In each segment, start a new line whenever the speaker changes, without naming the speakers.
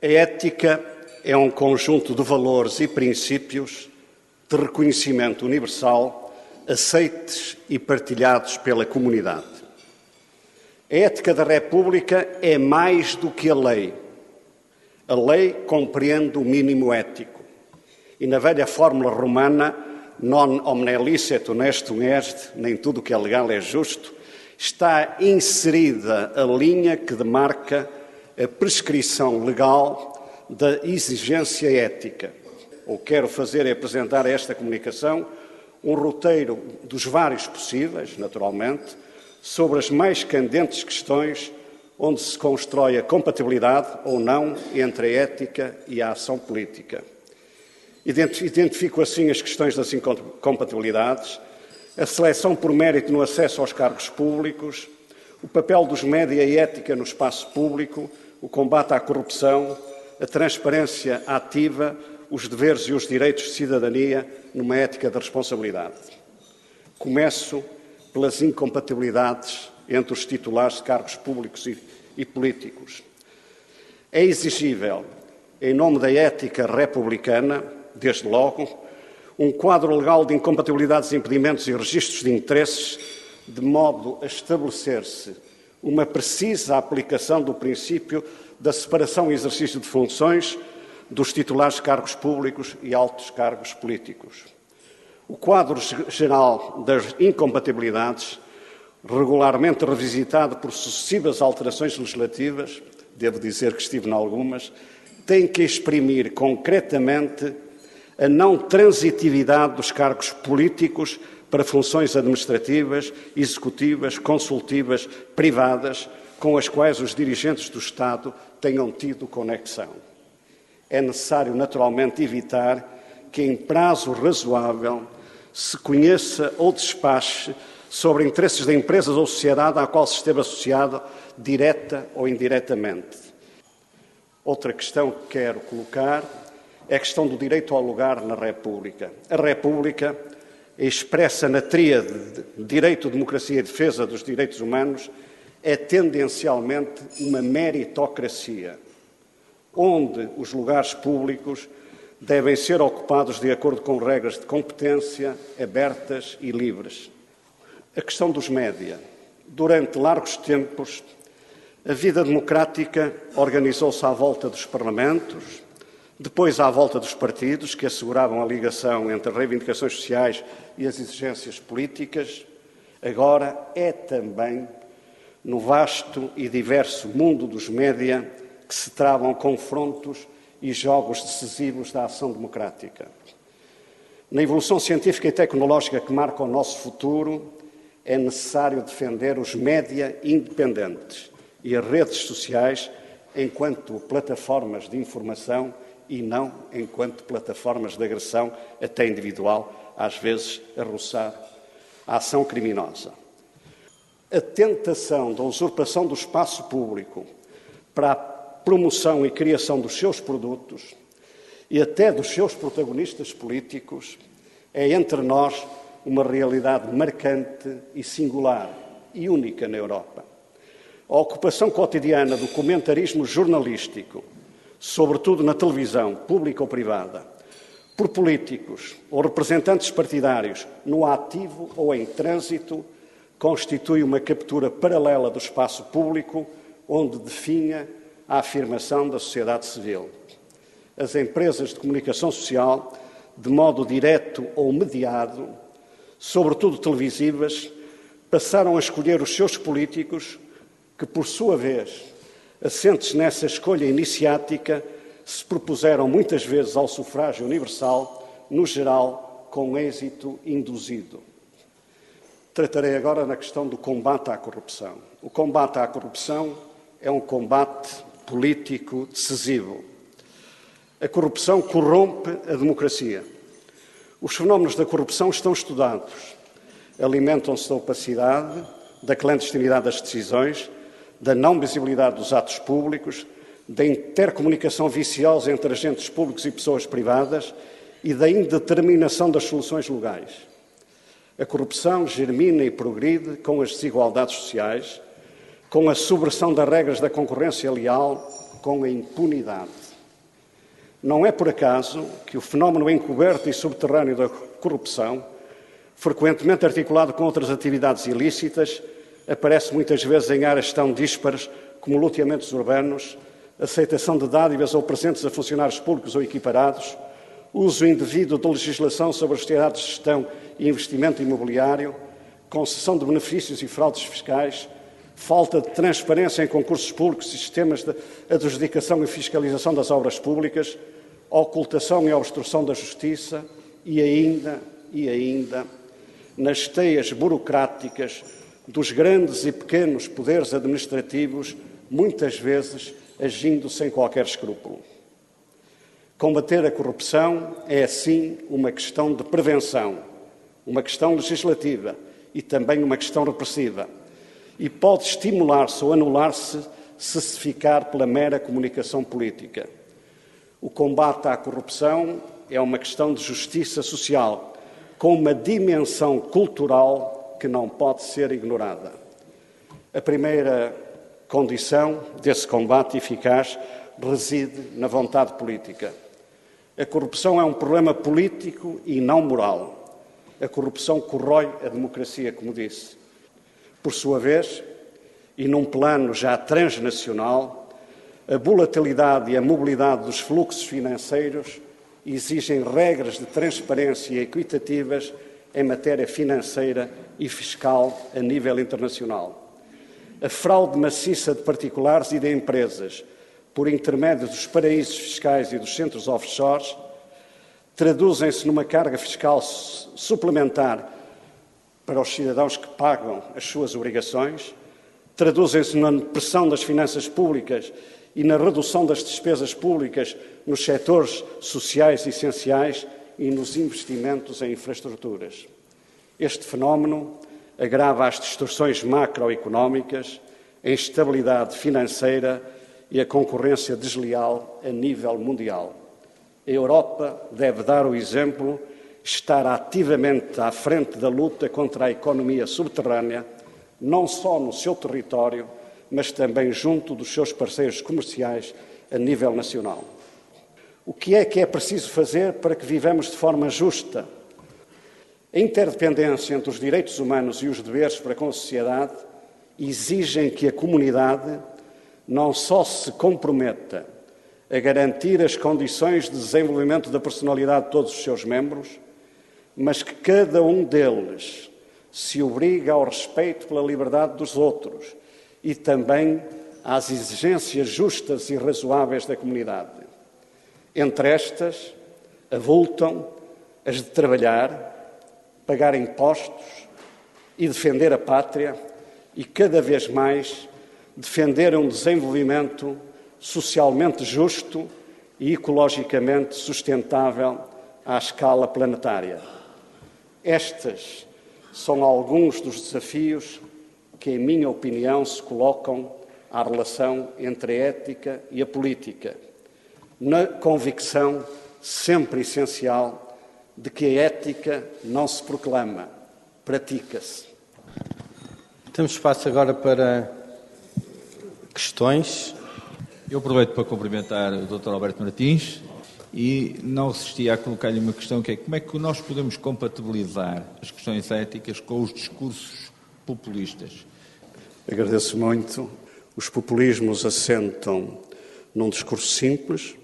A ética é um conjunto de valores e princípios de reconhecimento universal aceites e partilhados pela comunidade. A ética da República é mais do que a lei. A lei compreende o mínimo ético. E na velha fórmula romana, non omne licet honestum est, nem tudo o que é legal é justo, está inserida a linha que demarca a prescrição legal da exigência ética. O que quero fazer é apresentar esta comunicação um roteiro dos vários possíveis, naturalmente, sobre as mais candentes questões onde se constrói a compatibilidade ou não entre a ética e a ação política. Identifico assim as questões das incompatibilidades, a seleção por mérito no acesso aos cargos públicos, o papel dos média e ética no espaço público, o combate à corrupção, a transparência ativa, os deveres e os direitos de cidadania numa ética de responsabilidade. Começo pelas incompatibilidades entre os titulares de cargos públicos e, e políticos. É exigível, em nome da ética republicana, desde logo, um quadro legal de incompatibilidades, impedimentos e registros de interesses, de modo a estabelecer-se uma precisa aplicação do princípio da separação e exercício de funções dos titulares de cargos públicos e altos cargos políticos. O quadro geral das incompatibilidades, regularmente revisitado por sucessivas alterações legislativas, devo dizer que estive em algumas, tem que exprimir concretamente a não transitividade dos cargos políticos para funções administrativas, executivas, consultivas, privadas, com as quais os dirigentes do Estado tenham tido conexão é necessário, naturalmente, evitar que, em prazo razoável, se conheça ou despache sobre interesses da empresa ou sociedade à qual se esteve associado, direta ou indiretamente. Outra questão que quero colocar é a questão do direito ao lugar na República. A República, expressa na tríade de direito, democracia e defesa dos direitos humanos, é tendencialmente uma meritocracia onde os lugares públicos devem ser ocupados de acordo com regras de competência abertas e livres. A questão dos média. Durante largos tempos, a vida democrática organizou-se à volta dos parlamentos, depois à volta dos partidos, que asseguravam a ligação entre reivindicações sociais e as exigências políticas. Agora é também no vasto e diverso mundo dos média que se travam confrontos e jogos decisivos da ação democrática. Na evolução científica e tecnológica que marca o nosso futuro, é necessário defender os média independentes e as redes sociais enquanto plataformas de informação e não enquanto plataformas de agressão, até individual, às vezes a roçar a ação criminosa. A tentação da usurpação do espaço público para a promoção e criação dos seus produtos e até dos seus protagonistas políticos é entre nós uma realidade marcante e singular e única na Europa. A ocupação cotidiana do comentarismo jornalístico, sobretudo na televisão, pública ou privada, por políticos ou representantes partidários, no ativo ou em trânsito, constitui uma captura paralela do espaço público, onde definha a afirmação da sociedade civil. As empresas de comunicação social, de modo direto ou mediado, sobretudo televisivas, passaram a escolher os seus políticos, que, por sua vez, assentes nessa escolha iniciática, se propuseram muitas vezes ao sufrágio universal, no geral, com êxito induzido. Tratarei agora na questão do combate à corrupção. O combate à corrupção é um combate político decisivo. A corrupção corrompe a democracia. Os fenómenos da corrupção estão estudados. Alimentam-se da opacidade, da clandestinidade das decisões, da não visibilidade dos atos públicos, da intercomunicação viciosa entre agentes públicos e pessoas privadas e da indeterminação das soluções legais. A corrupção germina e progride com as desigualdades sociais, com a subversão das regras da concorrência leal, com a impunidade. Não é por acaso que o fenómeno encoberto e subterrâneo da corrupção, frequentemente articulado com outras atividades ilícitas, aparece muitas vezes em áreas tão díspares como loteamentos urbanos, aceitação de dádivas ou presentes a funcionários públicos ou equiparados, uso indevido de legislação sobre as sociedades de gestão e investimento imobiliário, concessão de benefícios e fraudes fiscais, falta de transparência em concursos públicos e sistemas de adjudicação e fiscalização das obras públicas, ocultação e obstrução da justiça e ainda, e ainda, nas teias burocráticas dos grandes e pequenos poderes administrativos, muitas vezes agindo sem qualquer escrúpulo. Combater a corrupção é, assim, uma questão de prevenção, uma questão legislativa e também uma questão repressiva e pode estimular-se ou anular-se se se ficar pela mera comunicação política. O combate à corrupção é uma questão de justiça social, com uma dimensão cultural que não pode ser ignorada. A primeira condição desse combate eficaz reside na vontade política. A corrupção é um problema político e não moral. A corrupção corrói a democracia, como disse. Por sua vez, e num plano já transnacional, a volatilidade e a mobilidade dos fluxos financeiros exigem regras de transparência equitativas em matéria financeira e fiscal a nível internacional. A fraude maciça de particulares e de empresas, por intermédio dos paraísos fiscais e dos centros offshores, traduzem-se numa carga fiscal suplementar para os cidadãos que pagam as suas obrigações, traduzem-se na pressão das finanças públicas e na redução das despesas públicas nos setores sociais essenciais e nos investimentos em infraestruturas. Este fenómeno agrava as distorções macroeconómicas, a instabilidade financeira e a concorrência desleal a nível mundial. A Europa deve dar o exemplo estar ativamente à frente da luta contra a economia subterrânea, não só no seu território, mas também junto dos seus parceiros comerciais a nível nacional. O que é que é preciso fazer para que vivamos de forma justa? A interdependência entre os direitos humanos e os deveres para com a sociedade exigem que a comunidade não só se comprometa a garantir as condições de desenvolvimento da personalidade de todos os seus membros, mas que cada um deles se obriga ao respeito pela liberdade dos outros e também às exigências justas e razoáveis da comunidade. Entre estas, avultam as de trabalhar, pagar impostos e defender a pátria e, cada vez mais, defender um desenvolvimento socialmente justo e ecologicamente sustentável à escala planetária. Estes são alguns dos desafios que, em minha opinião, se colocam à relação entre a ética e a política, na convicção sempre essencial de que a ética não se proclama, pratica-se.
Temos espaço agora para questões.
Eu aproveito para cumprimentar o Dr. Alberto Martins, e não resisti a colocar-lhe uma questão que é como é que nós podemos compatibilizar as questões éticas com os discursos populistas?
Agradeço muito. Os populismos assentam num discurso simples,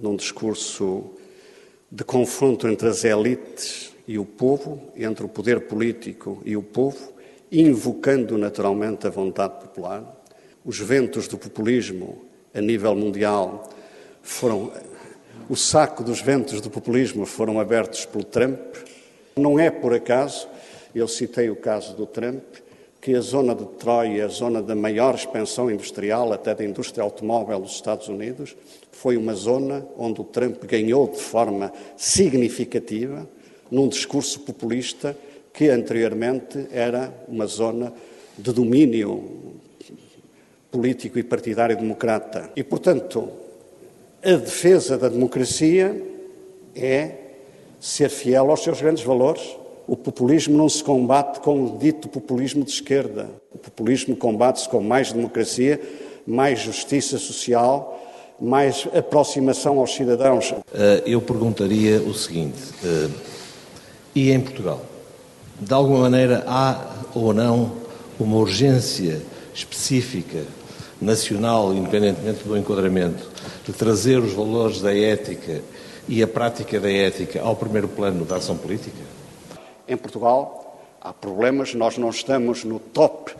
num discurso de confronto entre as elites e o povo, entre o poder político e o povo, invocando naturalmente a vontade popular. Os ventos do populismo a nível mundial foram o saco dos ventos do populismo foram abertos pelo Trump. Não é por acaso, eu citei o caso do Trump, que a zona de Detroit, a zona da maior expansão industrial, até da indústria automóvel dos Estados Unidos, foi uma zona onde o Trump ganhou de forma significativa num discurso populista que anteriormente era uma zona de domínio político e partidário democrata. E, portanto, a defesa da democracia é ser fiel aos seus grandes valores. O populismo não se combate com o dito populismo de esquerda. O populismo combate-se com mais democracia, mais justiça social, mais aproximação aos cidadãos.
Eh, eu perguntaria o seguinte: eh, e em Portugal? De alguma maneira há ou não uma urgência específica, nacional, independentemente do enquadramento, de trazer os valores da ética e a prática da ética ao primeiro plano da ação política?
Em Portugal. Há problemas, nós não estamos no top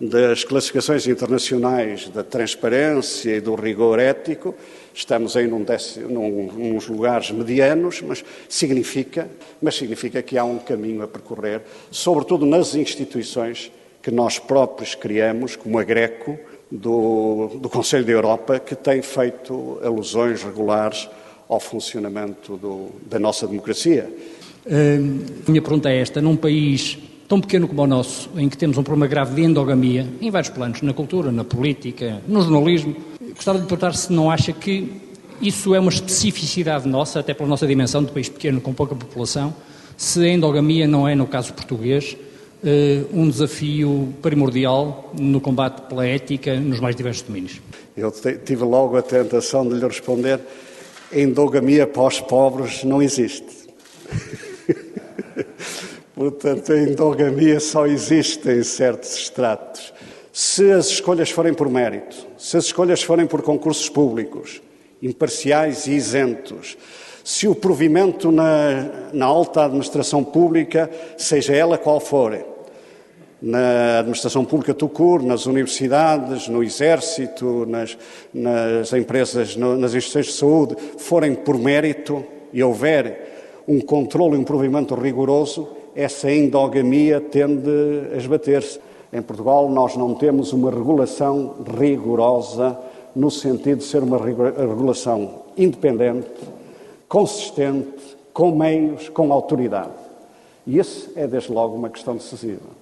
das classificações internacionais da transparência e do rigor ético, estamos aí num num, uns lugares medianos, mas significa, mas significa que há um caminho a percorrer, sobretudo nas instituições que nós próprios criamos, como a Greco, do, do Conselho da Europa, que tem feito alusões regulares ao funcionamento do, da nossa democracia.
Uh, minha pergunta é esta: num país tão pequeno como o nosso, em que temos um problema grave de endogamia, em vários planos, na cultura, na política, no jornalismo, gostava de perguntar se não acha que isso é uma especificidade nossa, até pela nossa dimensão de país pequeno com pouca população, se a endogamia não é, no caso português, eh, um desafio primordial no combate pela ética nos mais diversos domínios.
Eu tive logo a tentação de lhe responder: endogamia pós-pobres não existe. Portanto, a endogamia só existe em certos estratos. Se as escolhas forem por mérito, se as escolhas forem por concursos públicos, imparciais e isentos, se o provimento na, na alta administração pública, seja ela qual for, na administração pública tucur, nas universidades, no exército, nas, nas empresas, no, nas instituições de saúde, forem por mérito e houver um controle e um provimento rigoroso, essa endogamia tende a esbater-se. Em Portugal, nós não temos uma regulação rigorosa, no sentido de ser uma regulação independente, consistente, com meios, com autoridade. E isso é, desde logo, uma questão decisiva.